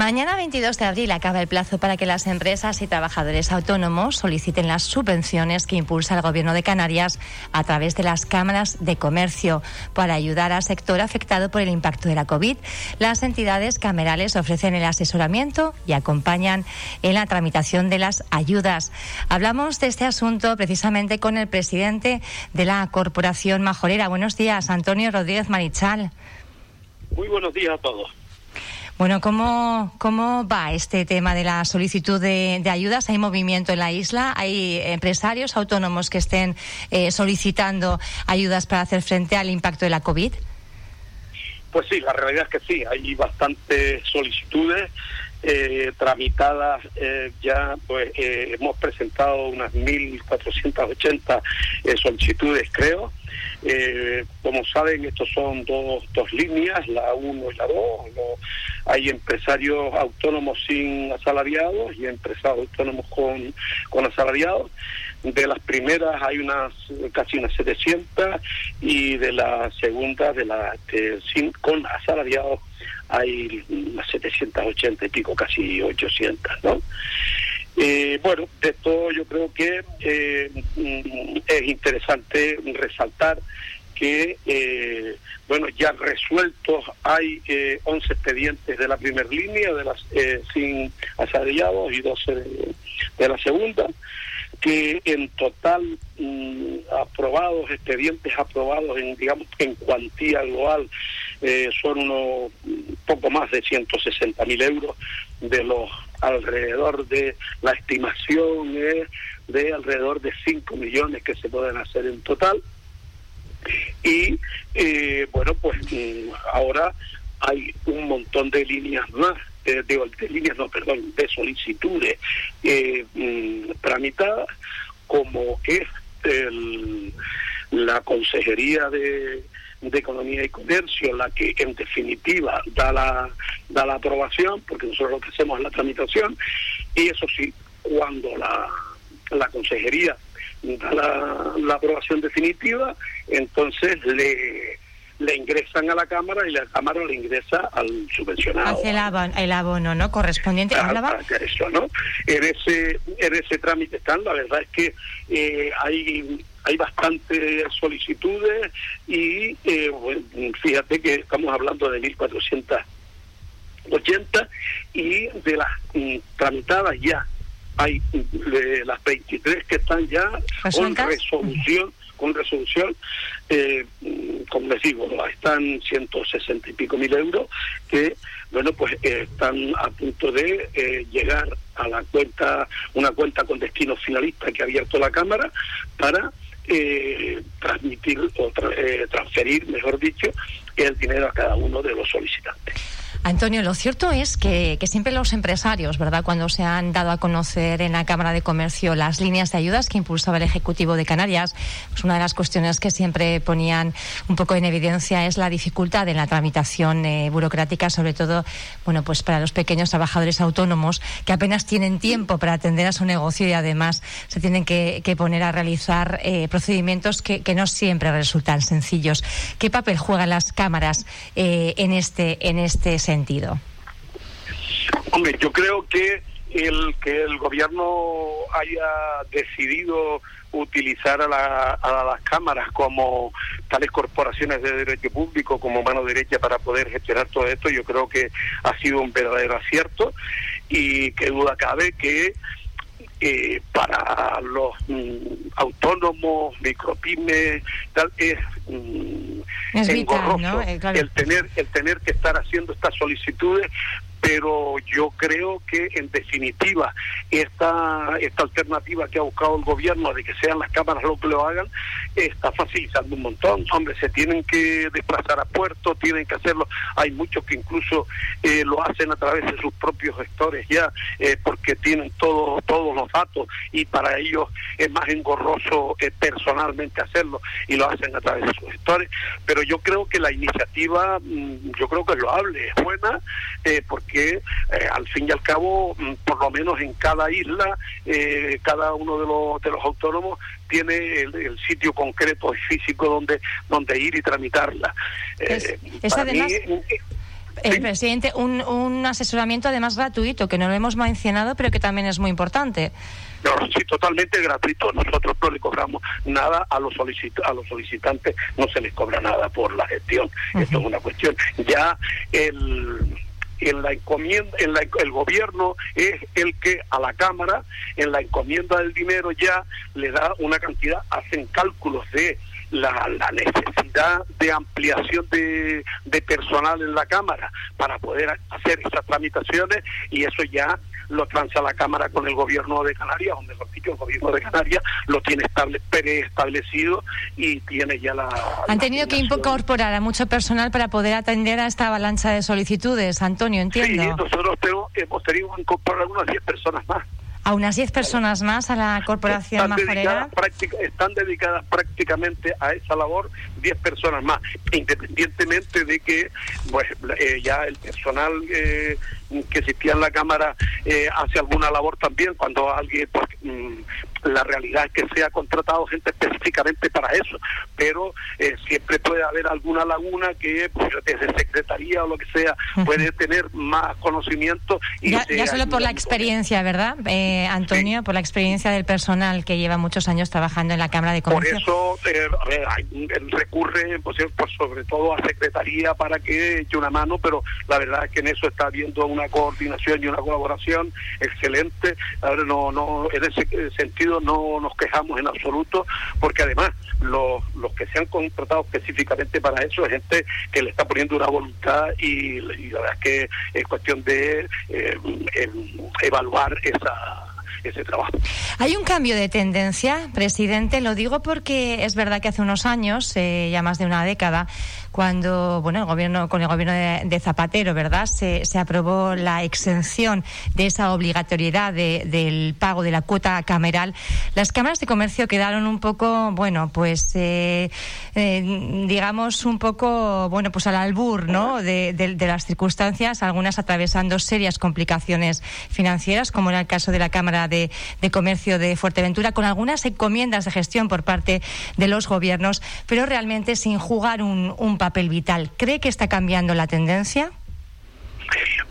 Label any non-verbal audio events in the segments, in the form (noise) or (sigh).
Mañana 22 de abril acaba el plazo para que las empresas y trabajadores autónomos soliciten las subvenciones que impulsa el Gobierno de Canarias a través de las cámaras de comercio para ayudar al sector afectado por el impacto de la COVID. Las entidades camerales ofrecen el asesoramiento y acompañan en la tramitación de las ayudas. Hablamos de este asunto precisamente con el presidente de la Corporación Majorera. Buenos días, Antonio Rodríguez Marichal. Muy buenos días a todos. Bueno, ¿cómo, ¿cómo va este tema de la solicitud de, ayudas? ¿Hay movimiento en la isla? ¿Hay empresarios autónomos que estén eh, solicitando ayudas para hacer frente al impacto de la COVID? Pues sí, la realidad es que sí, hay bastantes solicitudes eh, tramitadas eh, ya, pues hemos presentado unas 1.480 solicitudes, creo. Eh, como saben, estos son dos, dos líneas, la 1 y la 2. hay empresarios autónomos sin asalariados y empresarios autónomos con, con asalariados. De las primeras hay unas casi unas 700 y de la segunda, de la sin, con asalariados, hay unas 780 y pico, casi 800, ¿no? Eh, bueno, de esto yo creo que eh, es interesante resaltar que, eh, bueno, ya resueltos hay 11 expedientes de la primera línea, de las sin asalariados y 12 de, la segunda, que en total mm, aprobados, expedientes aprobados en, digamos, en cuantía global, son unos poco más de 160 mil euros de los alrededor de, la estimación es de alrededor de 5 millones que se pueden hacer en total. Y eh, bueno, pues mm, ahora hay un montón de líneas más, de, de, líneas, no, perdón, de solicitudes eh, mm, tramitadas, como es la Consejería de de Economía y Comercio la que en definitiva da la, da la aprobación, porque nosotros lo que hacemos es la tramitación, y eso sí, cuando la, la consejería da la, la aprobación definitiva, entonces le le ingresan a la Cámara y la Cámara le ingresa al subvencionado. Hace el abono, el abono ¿no? Correspondiente. a eso, ¿no? En ese, en ese trámite están, la verdad es que eh, hay hay bastantes solicitudes y eh, fíjate que estamos hablando de 1.480 y de las mm, tramitadas ya hay de las 23 que están ya con resolución con resolución eh, como les digo están 160 y pico mil euros que bueno pues están a punto de eh, llegar a la cuenta una cuenta con destino finalista que ha abierto la cámara para eh, transmitir o eh, transferir, mejor dicho, el dinero a cada uno de los solicitantes. Antonio, lo cierto es que, siempre los empresarios, ¿verdad?, cuando se han dado a conocer en la Cámara de Comercio las líneas de ayudas que impulsaba el Ejecutivo de Canarias, pues una de las cuestiones que siempre ponían un poco en evidencia es la dificultad en la tramitación eh, burocrática, sobre todo, bueno, pues para los pequeños trabajadores autónomos que apenas tienen tiempo para atender a su negocio y además se tienen que, poner a realizar eh, procedimientos que, no siempre resultan sencillos. ¿Qué papel juegan las cámaras eh, en este en este sentido? Hombre, yo creo que el que el gobierno haya decidido utilizar a, las cámaras como tales corporaciones de derecho público como mano derecha para poder gestionar todo esto, yo creo que ha sido un verdadero acierto. Y que duda cabe que eh, para los mm, autónomos, micropymes, tal, es, mm, engorroso eh, el tener el tener que estar haciendo estas solicitudes pero yo creo que en definitiva esta esta alternativa que ha buscado el gobierno de que sean las cámaras lo que lo hagan está facilitando un montón. Hombre se tienen que desplazar a puertos tienen que hacerlo. Hay muchos que incluso eh, lo hacen a través de sus propios gestores ya eh, porque tienen todos todos los datos y para ellos es más engorroso eh, personalmente hacerlo y lo hacen a través de sus gestores. Pero yo creo que la iniciativa mm, yo creo que es loable es buena porque que eh, al fin y al cabo, mm, por lo menos en cada isla, eh, cada uno de los, de los autónomos tiene el, sitio concreto y físico donde, donde ir y tramitarla. Eh, es, además... Eh, presidente, un, un asesoramiento además gratuito, que no lo hemos mencionado, pero que también es muy importante. No, sí, totalmente gratuito. Nosotros no le cobramos nada a los, a los solicitantes, no se les cobra nada por la gestión. Esto es una cuestión. Ya el en la encomienda, en la, el gobierno es el que a la Cámara, en la encomienda del dinero ya le da una cantidad, hacen cálculos de la, la necesidad de ampliación de, de personal en la Cámara para poder hacer esas tramitaciones y eso ya lo transa la Cámara con el gobierno de Canarias, o mejor dicho, el gobierno de Canarias lo tiene estable, preestablecido y tiene ya la... Han tenido que incorporar a mucho personal para poder atender a esta avalancha de solicitudes, Antonio, entiendo. Sí, nosotros hemos tenido que incorporar unas 10 personas más. ¿A unas 10 personas más a la corporación están dedicadas, están dedicadas prácticamente a esa labor 10 personas más, independientemente de que pues eh, ya el personal eh, que existía en la Cámara eh, hace alguna labor también, cuando alguien, pues, mm, la realidad es que se ha contratado gente específicamente para eso, pero eh, siempre puede haber alguna laguna que pues, desde secretaría o lo que sea puede tener más conocimiento. Y ya, solo por la experiencia, ¿verdad, eh, Antonio? Por la experiencia del personal que lleva muchos años trabajando en la Cámara de Comercio. Por eso recurre pues, por sobre todo a secretaría para que eche una mano, pero la verdad es que en eso está habiendo una coordinación y una colaboración excelente. Ahora no, no, en ese sentido no nos quejamos en absoluto, porque además los, los que se han contratado específicamente para eso es gente que le está poniendo una voluntad y, la verdad es que es cuestión de eh, evaluar ese trabajo. Hay un cambio de tendencia, presidente, lo digo porque es verdad que hace unos años, eh, ya más de una década, cuando bueno el gobierno con el gobierno de, Zapatero verdad se, se, aprobó la exención de esa obligatoriedad del pago de la cuota cameral. Las cámaras de comercio quedaron un poco bueno pues eh, eh, digamos un poco bueno pues al albur no de, de, las circunstancias algunas atravesando serias complicaciones financieras como era el caso de la cámara de, de comercio de Fuerteventura con algunas encomiendas de gestión por parte de los gobiernos pero realmente sin jugar un papel vital. ¿Cree que está cambiando la tendencia?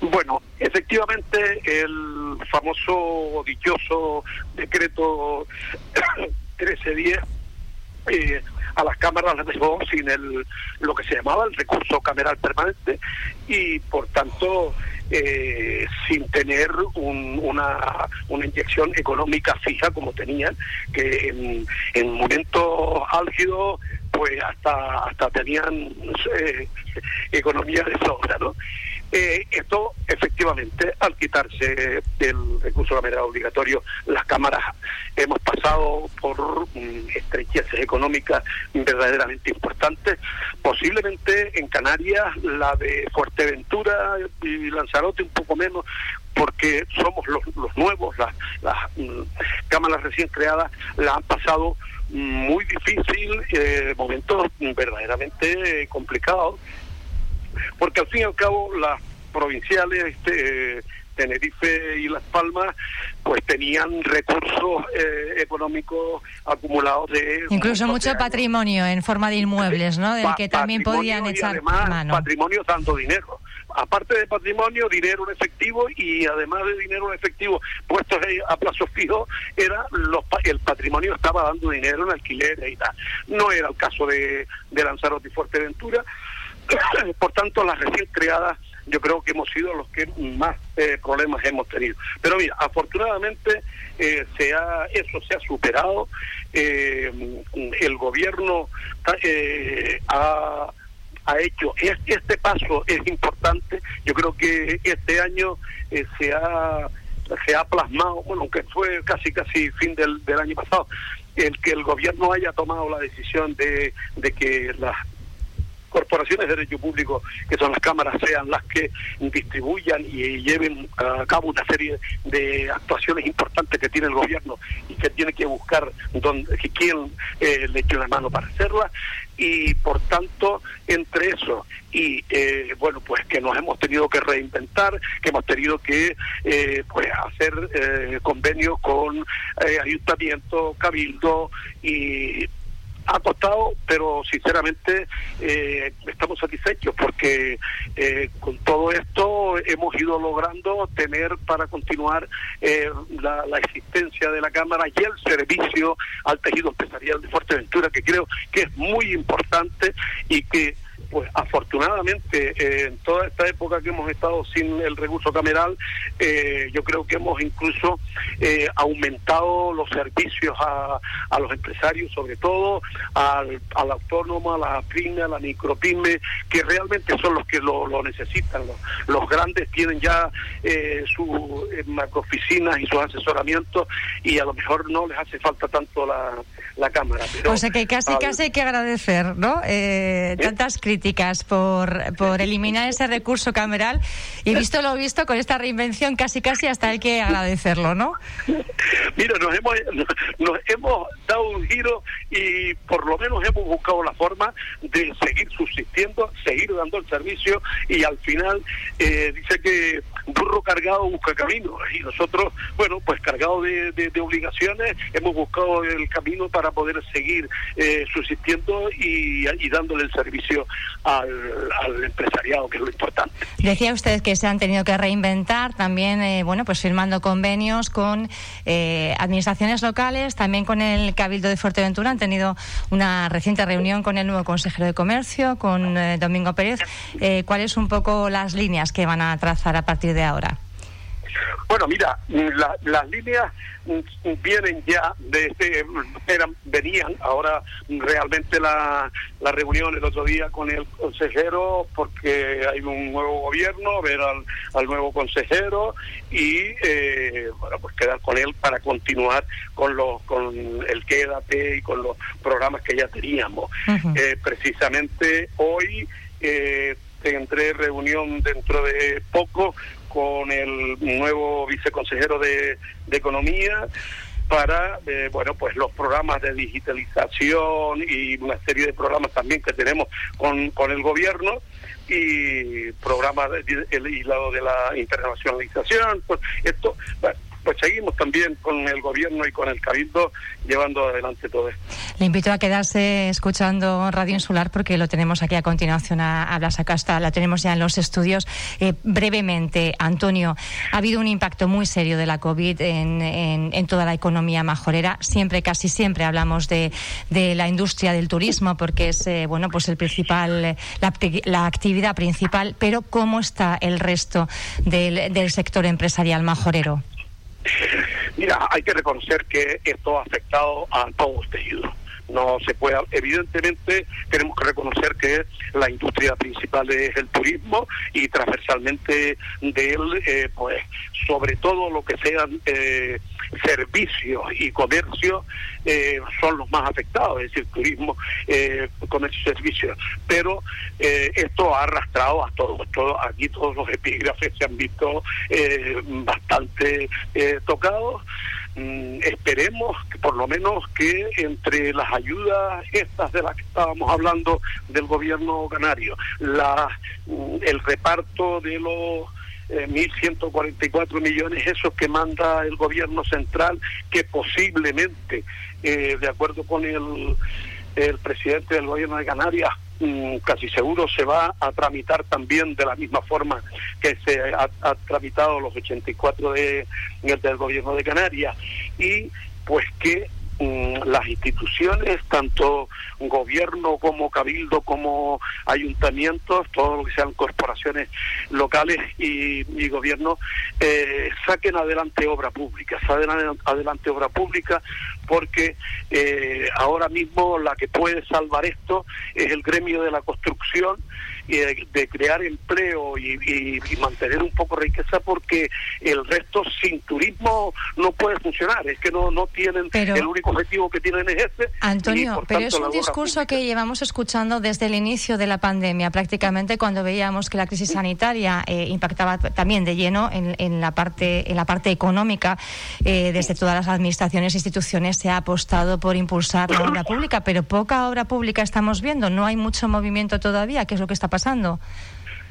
Bueno, efectivamente el famoso dichoso decreto (coughs) 1310 eh, a las cámaras las dejó sin el lo que se llamaba el recurso cameral permanente y por tanto eh, sin tener una, una inyección económica fija como tenían, que en, en momentos álgidos pues hasta hasta tenían economía de sobra, ¿no? Eh, esto, efectivamente, al quitarse el recurso cameral obligatorio, las cámaras hemos pasado por mm, estrecheces económicas verdaderamente importantes. Posiblemente en Canarias, la de Fuerteventura y Lanzarote un poco menos, porque somos los, los nuevos, las, las mm, cámaras recién creadas la han pasado muy difícil, eh, momentos verdaderamente complicados, porque al fin y al cabo las provinciales, este, Tenerife y Las Palmas, pues tenían recursos eh, económicos acumulados de... Incluso mucho patrimonio en forma de inmuebles, ¿no? Del que también podían echar mano. Patrimonio dando dinero aparte de patrimonio, dinero en efectivo y además de dinero en efectivo puestos a plazo fijo, era los, el patrimonio estaba dando dinero en alquileres y tal. No era el caso de, de Lanzarote y Fuerteventura. (clears throat) Por tanto, las recién creadas yo creo que hemos sido los que más eh, problemas hemos tenido. Pero mira, afortunadamente eh, se ha, eso se ha superado. Eh, el gobierno ha ha hecho. Este paso es importante. Yo creo que este año eh, se ha se ha plasmado, bueno, aunque fue casi casi fin del, del año pasado, el que el gobierno haya tomado la decisión de, de que las corporaciones de derecho público, que son las cámaras, sean las que distribuyan y lleven a cabo una serie de actuaciones importantes que tiene el gobierno y que tiene que buscar donde, quién eh, le eche una mano para hacerla. Y por tanto entre eso y eh, bueno pues que nos hemos tenido que reinventar que hemos tenido que eh, pues hacer eh, convenios con ayuntamiento cabildo y ha costado, pero sinceramente eh, estamos satisfechos porque eh, con todo esto hemos ido logrando tener para continuar eh, la, la, existencia de la Cámara y el servicio al tejido empresarial de Fuerteventura, que creo que es muy importante y que pues afortunadamente eh, en toda esta época que hemos estado sin el recurso cameral, eh, yo creo que hemos incluso eh, aumentado los servicios a, a, los empresarios, sobre todo al, al autónomo, a la pyme, a la micropyme, que realmente son los que lo, lo necesitan. Los, los, grandes tienen ya sus macrooficinas y sus asesoramientos y a lo mejor no les hace falta tanto la, la Cámara. Pero, o sea que casi, casi hay que agradecer, ¿no? tantas críticas por, por eliminar ese recurso cameral y visto lo visto con esta reinvención casi casi hasta hay que agradecerlo, ¿no? Mira, nos hemos, nos hemos dado un giro y por lo menos hemos buscado la forma de seguir subsistiendo, seguir dando el servicio y al final eh, dice que burro cargado busca camino y nosotros, bueno, pues cargado de, obligaciones hemos buscado el camino para poder seguir eh, subsistiendo y, dándole el servicio al, empresariado, que es lo importante. Decía usted que se han tenido que reinventar, también, eh, bueno, pues firmando convenios con eh, administraciones locales, también con el Cabildo de Fuerteventura. Han tenido una reciente reunión con el nuevo consejero de Comercio, con eh, Domingo Pérez. ¿Cuáles un poco las líneas que van a trazar a partir de ahora? Bueno, mira, las líneas vienen ya de este, eran, venían ahora realmente la, la reunión el otro día con el consejero porque hay un nuevo gobierno, ver al, al nuevo consejero y eh, bueno pues quedar con él para continuar con los con el quédate y con los programas que ya teníamos. eh, precisamente hoy eh, tendré reunión dentro de poco con el nuevo viceconsejero de, de Economía para eh, bueno pues los programas de digitalización y una serie de programas también que tenemos con, con el gobierno y programas de, el de la internacionalización pues esto pues seguimos también con el gobierno y con el cabildo llevando adelante todo esto. Le invito a quedarse escuchando Radio Insular porque lo tenemos aquí a continuación a, a Blas Acasta, la tenemos ya en los estudios. Eh, brevemente, Antonio, ha habido un impacto muy serio de la COVID en, en, toda la economía majorera. Siempre, casi siempre hablamos de, la industria del turismo porque es eh, bueno pues el principal, la, la, actividad principal, pero ¿cómo está el resto del, del sector empresarial majorero? (laughs) Mira, hay que reconocer que esto ha afectado a todos los tejidos. No se puede, evidentemente tenemos que reconocer que la industria principal es el turismo y transversalmente de él, eh, pues sobre todo lo que sean eh, servicios y comercio eh, son los más afectados, es decir, turismo, eh, comercio y servicios. Pero eh, esto ha arrastrado a todos, todo, aquí todos los epígrafes se han visto bastante tocados mm, esperemos que por lo menos que entre las ayudas estas de las que estábamos hablando del gobierno canario, la, mm, el reparto de los eh, 1.144 millones esos que manda el gobierno central, que posiblemente, eh, de acuerdo con el, presidente del gobierno de Canarias, casi seguro se va a tramitar también de la misma forma que se ha, tramitado los 84 de, del gobierno de Canarias. Y pues que las instituciones, tanto gobierno como cabildo, como ayuntamientos, todo lo que sean corporaciones locales y, y gobierno, eh, saquen adelante obra pública, saquen adelante obra pública, porque eh, ahora mismo la que puede salvar esto es el gremio de la construcción y de, de crear empleo y, y, y, mantener un poco riqueza porque el resto sin turismo no puede funcionar. Es que no no tienen pero, el único objetivo que tienen es este Antonio pero es un discurso que llevamos escuchando desde el inicio de la pandemia. Prácticamente cuando veíamos que la crisis sanitaria eh, impactaba también de lleno en, en, la parte en la parte económica eh, desde todas las administraciones e instituciones se ha apostado por impulsar la obra pública pero poca obra pública estamos viendo. No hay mucho movimiento todavía qué es lo que está pasando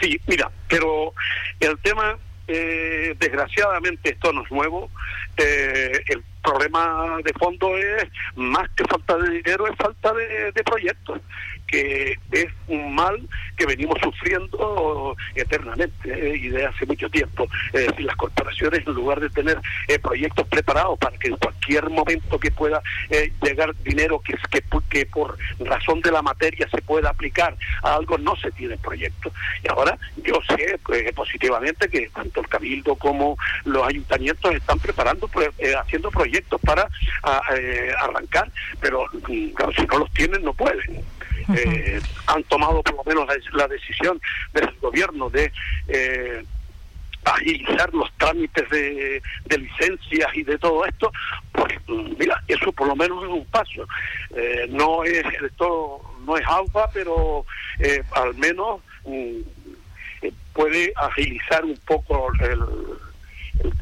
Sí, mira, pero el tema, eh, desgraciadamente esto no es nuevo, eh, el problema de fondo es más que falta de dinero, es falta de proyectos que es un mal que venimos sufriendo eternamente eh, y de hace mucho tiempo. Es decir, las corporaciones, en lugar de tener eh, proyectos preparados para que en cualquier momento que pueda eh, llegar dinero que, que, que por razón de la materia se pueda aplicar a algo, no se tiene proyectos. Y ahora yo sé positivamente que tanto el Cabildo como los ayuntamientos están preparando, haciendo proyectos para arrancar, pero mm, si no los tienen no pueden eh, han tomado por lo menos la, decisión del gobierno de eh, agilizar los trámites de, licencias y de todo esto, pues mira, eso por lo menos es un paso. Eh, no es esto no es alfa, pero eh, al menos mm, puede agilizar un poco el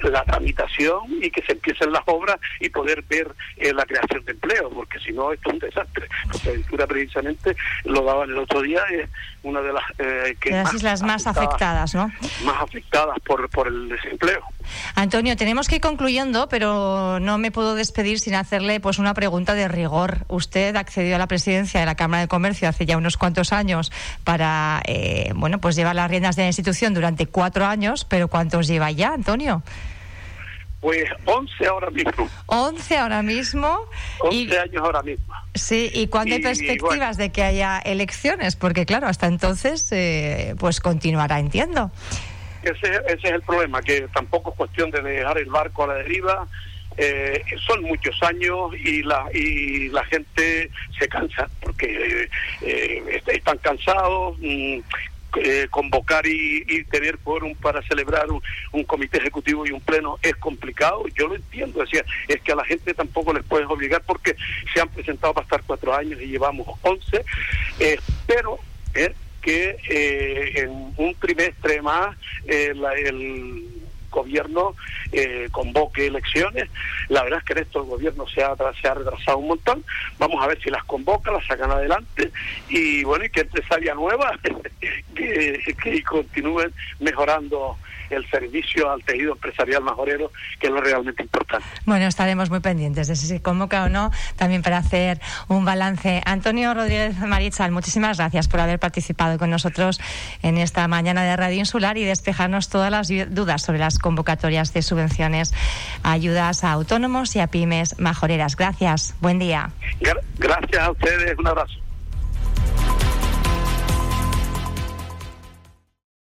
la tramitación y que se empiecen las obras y poder ver eh, la creación de empleo, porque si no, esto es un desastre. Fuerteventura precisamente lo daban el otro día, es una de las eh, que las islas más afectadas, ¿no? Más afectadas por, por el desempleo. Antonio, tenemos que ir concluyendo, pero no me puedo despedir sin hacerle pues una pregunta de rigor. Usted accedió a la presidencia de la Cámara de Comercio hace ya unos cuantos años para eh, bueno pues llevar las riendas de la institución durante cuatro años, pero ¿cuántos lleva ya, Antonio? Pues 11 ahora mismo. 11 ahora mismo. 11 años ahora mismo. Sí, ¿y cuándo hay perspectivas de que haya elecciones? Porque claro, hasta entonces eh, pues continuará, entiendo. Ese, ese es el problema, que tampoco es cuestión de dejar el barco a la deriva. Eh, son muchos años y la y la gente se cansa porque eh, están cansados mm, eh, convocar y, tener quórum para celebrar un, comité ejecutivo y un pleno es complicado, yo lo entiendo, decía, es que a la gente tampoco les puedes obligar porque se han presentado para estar cuatro años y llevamos once, eh, pero eh, que en un trimestre más el gobierno eh, convoque elecciones. La verdad es que en esto el gobierno se ha, se ha retrasado un montón. Vamos a ver si las convoca, las sacan adelante y bueno, y que empresaria nueva (laughs) que, que continúen mejorando el servicio al tejido empresarial majorero, que es lo realmente importante. Bueno, estaremos muy pendientes de si se convoca o no, también para hacer un balance. Antonio Rodríguez Marichal, muchísimas gracias por haber participado con nosotros en esta mañana de Radio Insular y despejarnos todas las dudas sobre las convocatorias de subvenciones, ayudas a autónomos y a pymes majoreras. Gracias, buen día. Gracias a ustedes, un abrazo.